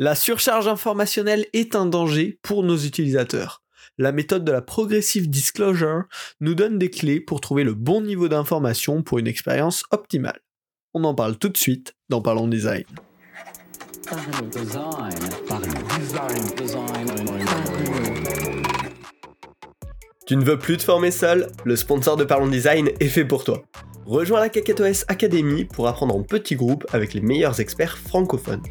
La surcharge informationnelle est un danger pour nos utilisateurs. La méthode de la Progressive Disclosure nous donne des clés pour trouver le bon niveau d'information pour une expérience optimale. On en parle tout de suite dans Parlons Design. Tu ne veux plus te former seul? Le sponsor de Parlons Design est fait pour toi. Rejoins la KakatoS Academy pour apprendre en petits groupes avec les meilleurs experts francophones.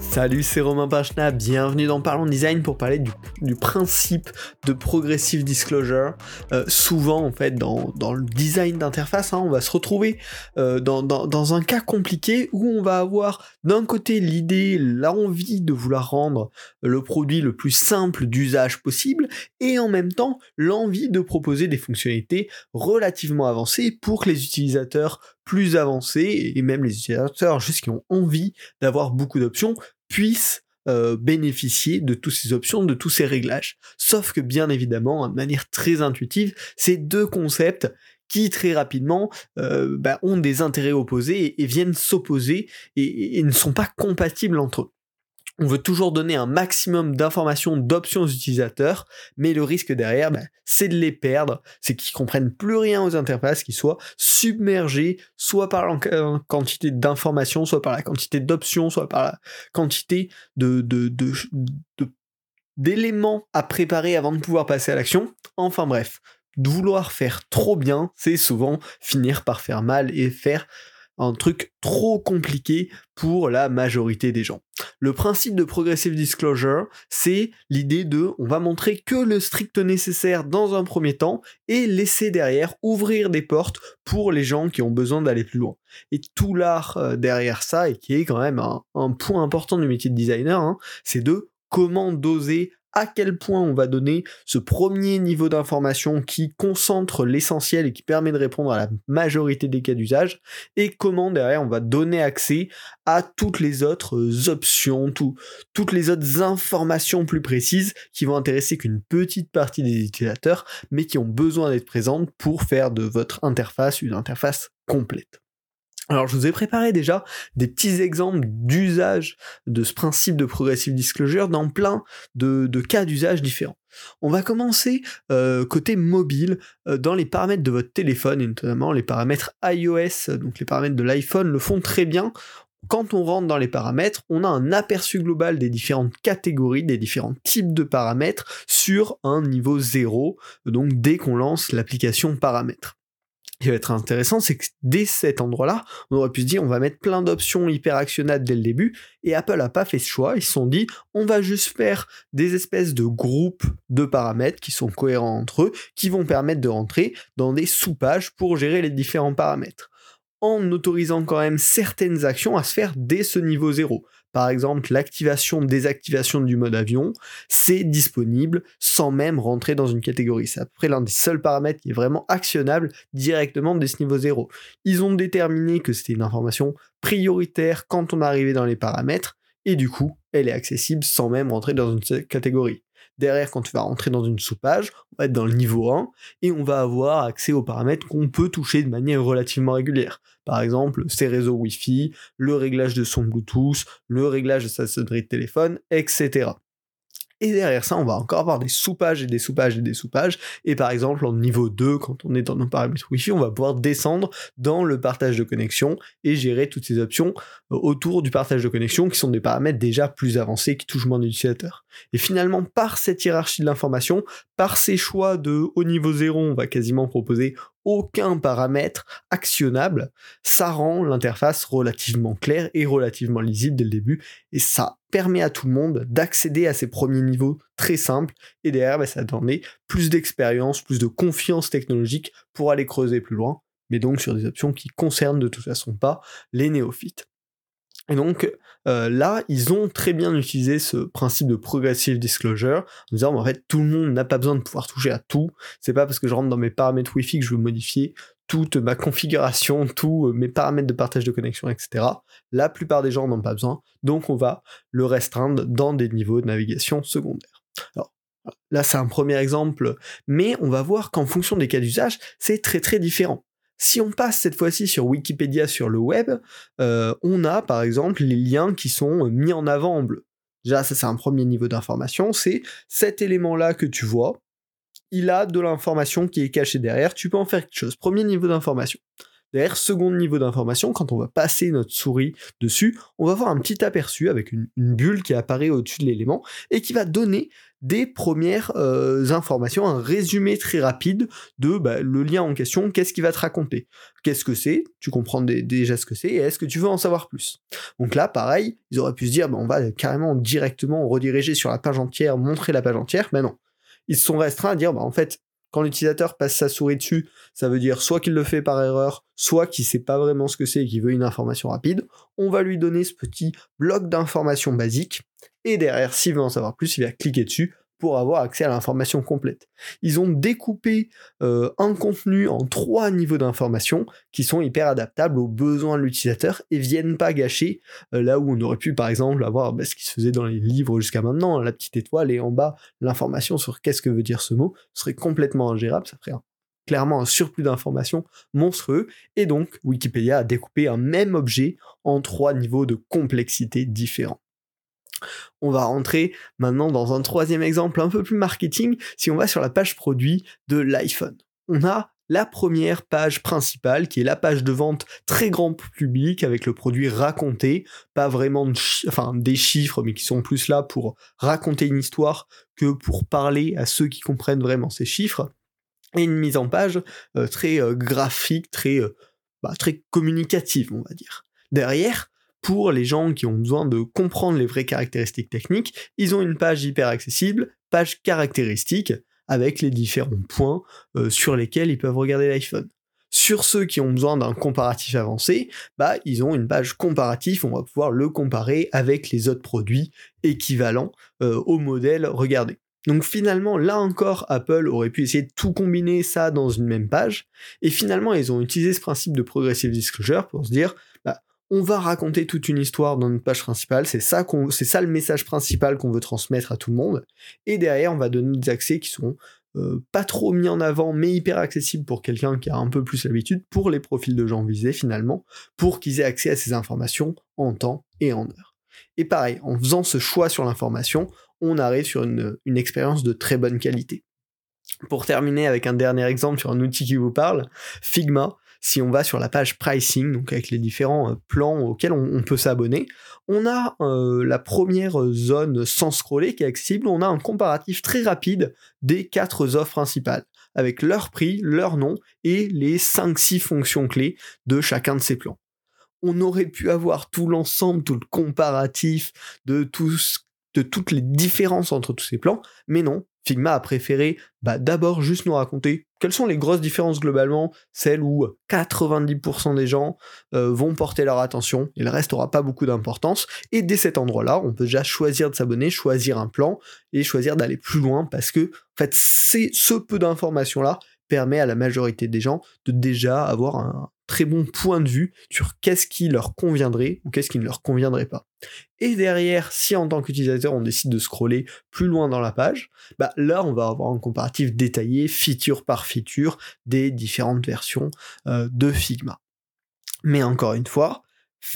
Salut, c'est Romain Pachna, bienvenue dans Parlons Design pour parler du, principe de Progressive Disclosure. Euh, souvent, en fait, dans, le design d'interface, hein, on va se retrouver euh, dans, un cas compliqué où on va avoir d'un côté l'idée, l'envie de vouloir rendre le produit le plus simple d'usage possible, et en même temps l'envie de proposer des fonctionnalités relativement avancées pour que les utilisateurs plus avancés et même les utilisateurs juste qui ont envie d'avoir beaucoup d'options puissent euh, bénéficier de toutes ces options, de tous ces réglages. Sauf que bien évidemment, de manière très intuitive, ces deux concepts qui très rapidement euh, bah, ont des intérêts opposés et, viennent s'opposer et, ne sont pas compatibles entre eux on veut toujours donner un maximum d'informations, d'options aux utilisateurs, mais le risque derrière, bah, c'est de les perdre, c'est qu'ils comprennent plus rien aux interfaces, qu'ils soient submergés, soit par la quantité d'informations, soit par la quantité d'options, soit par la quantité d'éléments à préparer avant de pouvoir passer à l'action. Enfin bref, vouloir faire trop bien, c'est souvent finir par faire mal et faire un truc trop compliqué pour la majorité des gens. Le principe de progressive disclosure, c'est l'idée de on va montrer que le strict nécessaire dans un premier temps et laisser derrière ouvrir des portes pour les gens qui ont besoin d'aller plus loin. Et tout l'art euh, derrière ça, et qui est quand même un, point important du métier de designer, hein, c'est de comment doser à quel point on va donner ce premier niveau d'information qui concentre l'essentiel et qui permet de répondre à la majorité des cas d'usage, et comment derrière on va donner accès à toutes les autres options, toutes les autres informations plus précises qui vont intéresser qu'une petite partie des utilisateurs, mais qui ont besoin d'être présentes pour faire de votre interface une interface complète. Alors je vous ai préparé déjà des petits exemples d'usage de ce principe de progressive disclosure dans plein de, cas d'usage différents. On va commencer euh, côté mobile euh, dans les paramètres de votre téléphone et notamment les paramètres iOS, donc les paramètres de l'iPhone le font très bien. Quand on rentre dans les paramètres, on a un aperçu global des différentes catégories, des différents types de paramètres sur un niveau 0, donc dès qu'on lance l'application paramètres qui va être intéressant, c'est que dès cet endroit-là, on aurait pu se dire on va mettre plein d'options hyper actionnables dès le début, et Apple a pas fait ce choix, ils se sont dit on va juste faire des espèces de groupes de paramètres qui sont cohérents entre eux, qui vont permettre de rentrer dans des sous-pages pour gérer les différents paramètres, en autorisant quand même certaines actions à se faire dès ce niveau 0 par exemple l'activation, désactivation du mode avion, c'est disponible sans même rentrer dans une catégorie. C'est à peu près l'un des seuls paramètres qui est vraiment actionnable directement dès ce niveau 0. Ils ont déterminé que c'était une information prioritaire quand on arrivait dans les paramètres, et du coup, elle est accessible sans même rentrer dans une catégorie. Derrière, quand tu vas rentrer dans une sous-page, on va être dans le niveau 1 et on va avoir accès aux paramètres qu'on peut toucher de manière relativement régulière. Par exemple, ses réseaux Wi-Fi, le réglage de son Bluetooth, le réglage de sa sonnerie de téléphone, etc. Et derrière ça, on va encore avoir des sous-pages et des sous-pages et des sous-pages. Et par exemple, en niveau 2, quand on est dans nos paramètres Wi-Fi, on va pouvoir descendre dans le partage de connexion et gérer toutes ces options euh, autour du partage de connexion qui sont des paramètres déjà plus avancés qui touchent moins d'utilisateurs. Et finalement, par cette hiérarchie de l'information, par ces choix de haut niveau 0, on va quasiment proposer aucun paramètre actionnable, ça rend l'interface relativement claire et relativement lisible dès le début, et ça permet à tout le monde d'accéder à ces premiers niveaux très simples, et derrière, bah, ça donne plus d'expérience, plus de confiance technologique pour aller creuser plus loin, mais donc sur des options qui concernent de toute façon pas les néophytes. Et donc euh, là, ils ont très bien utilisé ce principe de progressive disclosure en disant en fait tout le monde n'a pas besoin de pouvoir toucher à tout. C'est pas parce que je rentre dans mes paramètres Wi-Fi que je veux modifier toute ma configuration, tous euh, mes paramètres de partage de connexion, etc. La plupart des gens n'ont pas besoin, donc on va le restreindre dans des niveaux de navigation secondaire. Alors, là, c'est un premier exemple, mais on va voir qu'en fonction des cas d'usage, c'est très très différent. Si on passe cette fois-ci sur Wikipédia sur le web, euh, on a par exemple les liens qui sont mis en avant en bleu. Déjà, ça c'est un premier niveau d'information, c'est cet élément-là que tu vois, il a de l'information qui est cachée derrière, tu peux en faire quelque chose. Premier niveau d'information. Derrière, second niveau d'information, quand on va passer notre souris dessus, on va voir un petit aperçu avec une, bulle qui apparaît au-dessus de l'élément et qui va donner des premières euh, informations, un résumé très rapide de bah, le lien en question, qu'est-ce qu'il va te raconter, qu'est-ce que c'est, tu comprends déjà ce que c'est, et est-ce que tu veux en savoir plus? Donc là, pareil, ils auraient pu se dire, bah, on va carrément directement rediriger sur la page entière, montrer la page entière, mais non. Ils se sont restreints à dire, bah, en fait, quand l'utilisateur passe sa souris dessus, ça veut dire soit qu'il le fait par erreur, soit qu'il sait pas vraiment ce que c'est et qu'il veut une information rapide. On va lui donner ce petit bloc d'informations basiques. Et derrière, s'il veut en savoir plus, il va cliquer dessus pour avoir accès à l'information complète. Ils ont découpé euh, un contenu en trois niveaux d'information qui sont hyper adaptables aux besoins de l'utilisateur et viennent pas gâcher euh, là où on aurait pu par exemple avoir bah, ce qui se faisait dans les livres jusqu'à maintenant, la petite étoile et en bas l'information sur qu'est-ce que veut dire ce mot serait complètement ingérable, ça ferait clairement un surplus d'informations monstrueux et donc Wikipédia a découpé un même objet en trois niveaux de complexité différents. On va rentrer maintenant dans un troisième exemple un peu plus marketing si on va sur la page produit de l'iPhone. On a la première page principale qui est la page de vente très grand public avec le produit raconté, pas vraiment des chiffres mais qui sont plus là pour raconter une histoire que pour parler à ceux qui comprennent vraiment ces chiffres et une mise en page euh, très euh, graphique, très, euh, bah, très communicative on va dire. Derrière, pour les gens qui ont besoin de comprendre les vraies caractéristiques techniques, ils ont une page hyper accessible, page caractéristique, avec les différents points euh, sur lesquels ils peuvent regarder l'iPhone. Sur ceux qui ont besoin d'un comparatif avancé, bah, ils ont une page comparatif, on va pouvoir le comparer avec les autres produits équivalents euh, au modèle regardé. Donc finalement, là encore, Apple aurait pu essayer de tout combiner ça dans une même page, et finalement, ils ont utilisé ce principe de progressive disclosure pour se dire, on va raconter toute une histoire dans notre page principale, c'est ça, c'est ça le message principal qu'on veut transmettre à tout le monde, et derrière on va donner des accès qui sont euh, pas trop mis en avant, mais hyper accessibles pour quelqu'un qui a un peu plus l'habitude, pour les profils de gens visés finalement, pour qu'ils aient accès à ces informations en temps et en heure. Et pareil, en faisant ce choix sur l'information, on arrive sur une, une expérience de très bonne qualité. Pour terminer avec un dernier exemple sur un outil qui vous parle, Figma, si on va sur la page pricing, donc avec les différents euh, plans auxquels on, peut s'abonner, on a euh, la première zone sans scroller qui est accessible, on a un comparatif très rapide des quatre offres principales, avec leur prix, leur nom et les 5-6 fonctions clés de chacun de ces plans. On aurait pu avoir tout l'ensemble, tout le comparatif de toutes les différences entre tous ces plans, mais non, Figma a préféré bah, d'abord juste nous raconter quelles sont les grosses différences globalement, celles où 90% des gens euh, vont porter leur attention et le reste aura pas beaucoup d'importance. Et dès cet endroit-là, on peut déjà choisir de s'abonner, choisir un plan et choisir d'aller plus loin parce que ce peu d'informations-là permet à la majorité des gens de déjà avoir un très bon point de vue sur qu'est-ce qui leur conviendrait ou qu'est-ce qui ne leur conviendrait pas. Et derrière, si en tant qu'utilisateur on décide de scroller plus loin dans la page, bah là on va avoir un comparatif détaillé, feature par feature, des différentes versions euh, de Figma. Mais encore une fois,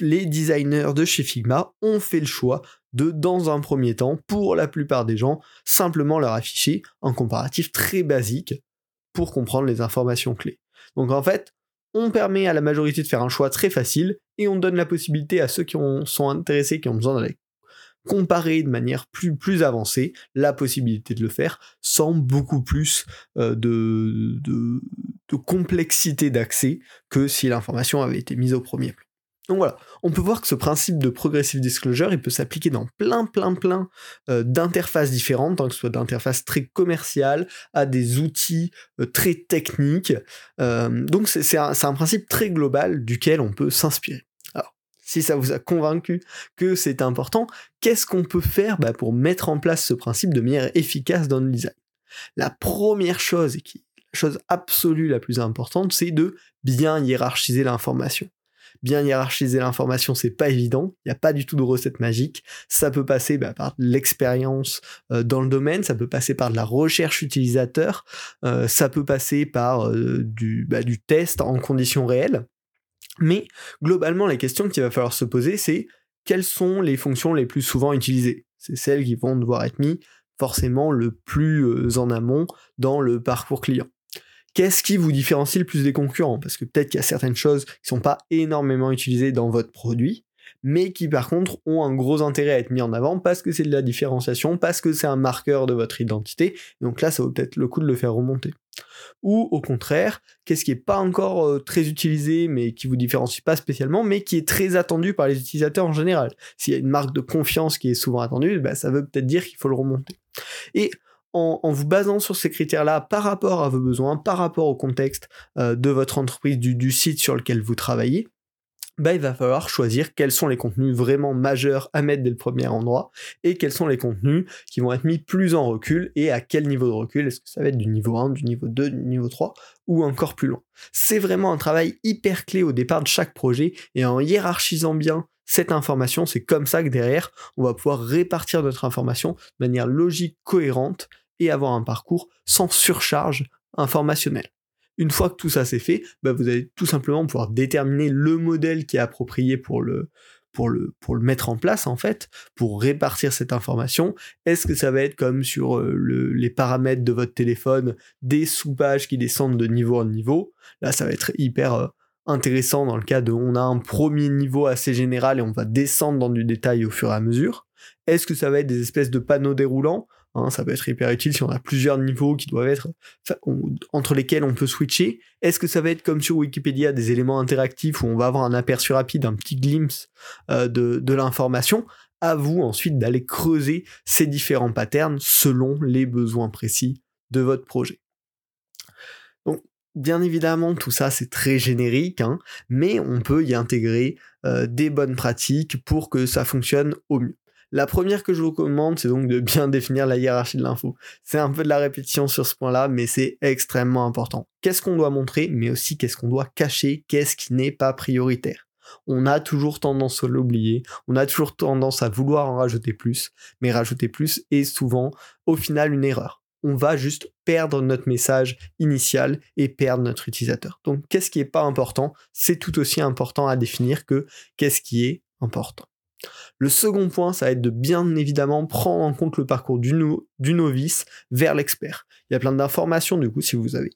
les designers de chez Figma ont fait le choix de, dans un premier temps, pour la plupart des gens, simplement leur afficher un comparatif très basique pour comprendre les informations clés. Donc en fait, on permet à la majorité de faire un choix très facile et on donne la possibilité à ceux qui sont intéressés, qui ont besoin d'aller comparer de manière plus, avancée, la possibilité de le faire sans beaucoup plus euh, de complexité d'accès que si l'information avait été mise au premier plan. Donc voilà, on peut voir que ce principe de progressive disclosure, il peut s'appliquer dans plein, plein, plein euh, d'interfaces différentes, hein, que ce soit d'interfaces très commerciales à des outils euh, très techniques. Euh, donc c'est un, principe très global duquel on peut s'inspirer. Alors, si ça vous a convaincu que c'est important, qu'est-ce qu'on peut faire bah, pour mettre en place ce principe de manière efficace dans le design? La première chose, et qui la chose absolue la plus importante, c'est de bien hiérarchiser l'information bien hiérarchiser l'information, c'est pas évident. Il n'y a pas du tout de recette magique. Ça peut passer bah, par l'expérience euh, dans le domaine, ça peut passer par de la recherche utilisateur, euh, ça peut passer par euh, du, bah, du test en conditions réelles. Mais globalement, la question qu'il va falloir se poser, c'est quelles sont les fonctions les plus souvent utilisées? C'est celles qui vont devoir être mises forcément le plus en amont dans le parcours client. Qu'est-ce qui vous différencie le plus des concurrents? Parce que peut-être qu'il y a certaines choses qui ne sont pas énormément utilisées dans votre produit, mais qui par contre ont un gros intérêt à être mis en avant parce que c'est de la différenciation, parce que c'est un marqueur de votre identité. donc là, ça vaut peut-être le coup de le faire remonter. Ou au contraire, qu'est-ce qui n'est pas encore euh, très utilisé, mais qui vous différencie pas spécialement, mais qui est très attendu par les utilisateurs en général? S'il y a une marque de confiance qui est souvent attendue, bah, ça veut peut-être dire qu'il faut le remonter. En, vous basant sur ces critères-là par rapport à vos besoins, par rapport au contexte euh, de votre entreprise, du, site sur lequel vous travaillez, bah, il va falloir choisir quels sont les contenus vraiment majeurs à mettre dès le premier endroit et quels sont les contenus qui vont être mis plus en recul et à quel niveau de recul. Est-ce que ça va être du niveau 1, du niveau 2, du niveau 3 ou encore plus loin? C'est vraiment un travail hyper clé au départ de chaque projet et en hiérarchisant bien cette information, c'est comme ça que derrière, on va pouvoir répartir notre information de manière logique, cohérente et avoir un parcours sans surcharge informationnelle. Une fois que tout ça c'est fait, bah, vous allez tout simplement pouvoir déterminer le modèle qui est approprié pour le, pour le, pour le mettre en place en fait, pour répartir cette information. Est-ce que ça va être comme sur euh, les paramètres de votre téléphone, des sous-pages qui descendent de niveau en niveau? Là, ça va être hyper euh, intéressant dans le cas de on a un premier niveau assez général et on va descendre dans du détail au fur et à mesure. Est-ce que ça va être des espèces de panneaux déroulants? Hein, ça peut être hyper utile si on a plusieurs niveaux qui doivent être entre lesquels on peut switcher. Est-ce que ça va être comme sur Wikipédia des éléments interactifs où on va avoir un aperçu rapide, un petit glimpse euh, de, l'information? À vous ensuite d'aller creuser ces différents patterns selon les besoins précis de votre projet. Donc, bien évidemment, tout ça c'est très générique, hein, mais on peut y intégrer euh, des bonnes pratiques pour que ça fonctionne au mieux. La première que je vous recommande, c'est donc de bien définir la hiérarchie de l'info. C'est un peu de la répétition sur ce point-là, mais c'est extrêmement important. Qu'est-ce qu'on doit montrer, mais aussi qu'est-ce qu'on doit cacher, qu'est-ce qui n'est pas prioritaire? On a toujours tendance à l'oublier, on a toujours tendance à vouloir en rajouter plus, mais rajouter plus est souvent au final une erreur. On va juste perdre notre message initial et perdre notre utilisateur. Donc qu'est-ce qui n'est pas important? C'est tout aussi important à définir que qu'est-ce qui est important. Le second point, ça va être de bien évidemment prendre en compte le parcours du, novice vers l'expert. Il y a plein d'informations, du coup, si vous avez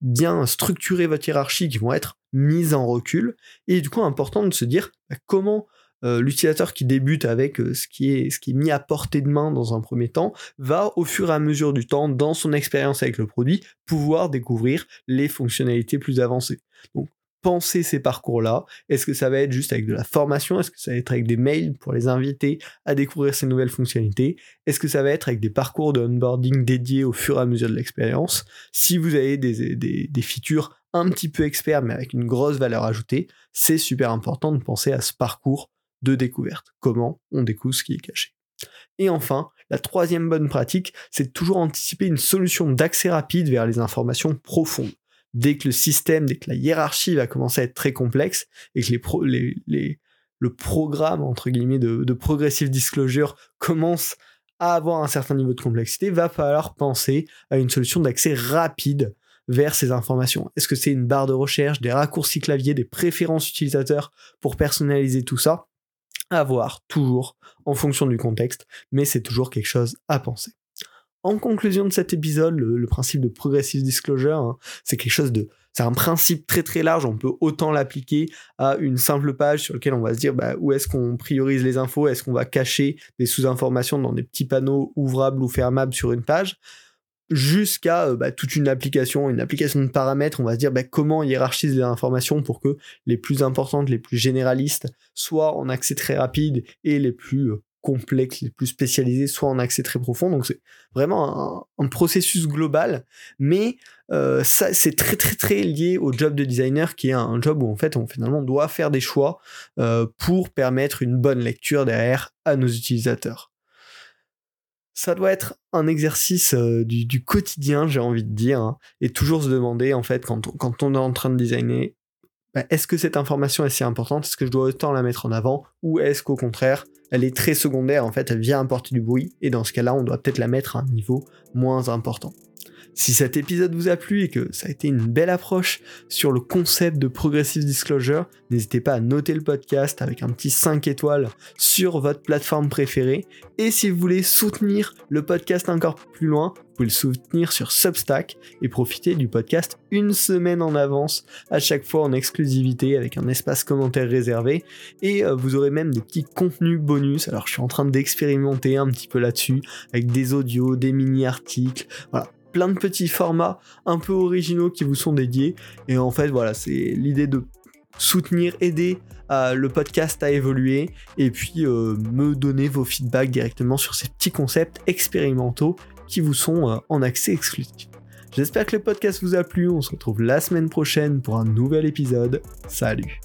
bien structuré votre hiérarchie, qui vont être mises en recul. Et du coup, important de se dire bah, comment euh, l'utilisateur qui débute avec euh, ce, qui est, mis à portée de main dans un premier temps va au fur et à mesure du temps, dans son expérience avec le produit, pouvoir découvrir les fonctionnalités plus avancées. Penser ces parcours-là? Est-ce que ça va être juste avec de la formation? Est-ce que ça va être avec des mails pour les inviter à découvrir ces nouvelles fonctionnalités? Est-ce que ça va être avec des parcours de onboarding dédiés au fur et à mesure de l'expérience? Si vous avez des, des, features un petit peu experts mais avec une grosse valeur ajoutée, c'est super important de penser à ce parcours de découverte. Comment on découvre ce qui est caché? Et enfin, la troisième bonne pratique, c'est toujours anticiper une solution d'accès rapide vers les informations profondes dès que le système, dès que la hiérarchie va commencer à être très complexe et que le programme entre guillemets de, progressive disclosure commence à avoir un certain niveau de complexité, va falloir penser à une solution d'accès rapide vers ces informations. Est-ce que c'est une barre de recherche, des raccourcis clavier, des préférences utilisateurs pour personnaliser tout ça? À voir toujours en fonction du contexte, mais c'est toujours quelque chose à penser. En conclusion de cet épisode, le, principe de progressive disclosure, hein, c'est quelque chose de, c'est un principe très très large. On peut autant l'appliquer à une simple page sur laquelle on va se dire bah, où est-ce qu'on priorise les infos, est-ce qu'on va cacher des sous-informations dans des petits panneaux ouvrables ou fermables sur une page, jusqu'à euh, bah, toute une application, une application de paramètres. On va se dire bah, comment hiérarchiser les informations pour que les plus importantes, les plus généralistes soient en accès très rapide et les plus euh, complexes, les plus spécialisés, soit en accès très profond. Donc c'est vraiment un, processus global, mais euh, ça c'est très très très lié au job de designer, qui est un, job où en fait on finalement doit faire des choix euh, pour permettre une bonne lecture derrière à nos utilisateurs. Ça doit être un exercice euh, du, quotidien, j'ai envie de dire, hein, et toujours se demander en fait quand quand on est en train de designer bah, est-ce que cette information est si importante? Est-ce que je dois autant la mettre en avant? Ou est-ce qu'au contraire, elle est très secondaire, en fait, elle vient apporter du bruit, et dans ce cas-là, on doit peut-être la mettre à un niveau moins important. Si cet épisode vous a plu et que ça a été une belle approche sur le concept de progressive disclosure, n'hésitez pas à noter le podcast avec un petit 5 étoiles sur votre plateforme préférée. Et si vous voulez soutenir le podcast encore plus loin, vous pouvez le soutenir sur Substack et profiter du podcast une semaine en avance, à chaque fois en exclusivité avec un espace commentaire réservé. Et euh, vous aurez même des petits contenus bonus. Alors je suis en train d'expérimenter un petit peu là-dessus avec des audios, des mini-articles. Voilà, plein de petits formats un peu originaux qui vous sont dédiés. Et en fait, voilà, c'est l'idée de soutenir, aider euh, le podcast à évoluer et puis euh, me donner vos feedbacks directement sur ces petits concepts expérimentaux qui vous sont euh, en accès exclusif. J'espère que le podcast vous a plu, on se retrouve la semaine prochaine pour un nouvel épisode. Salut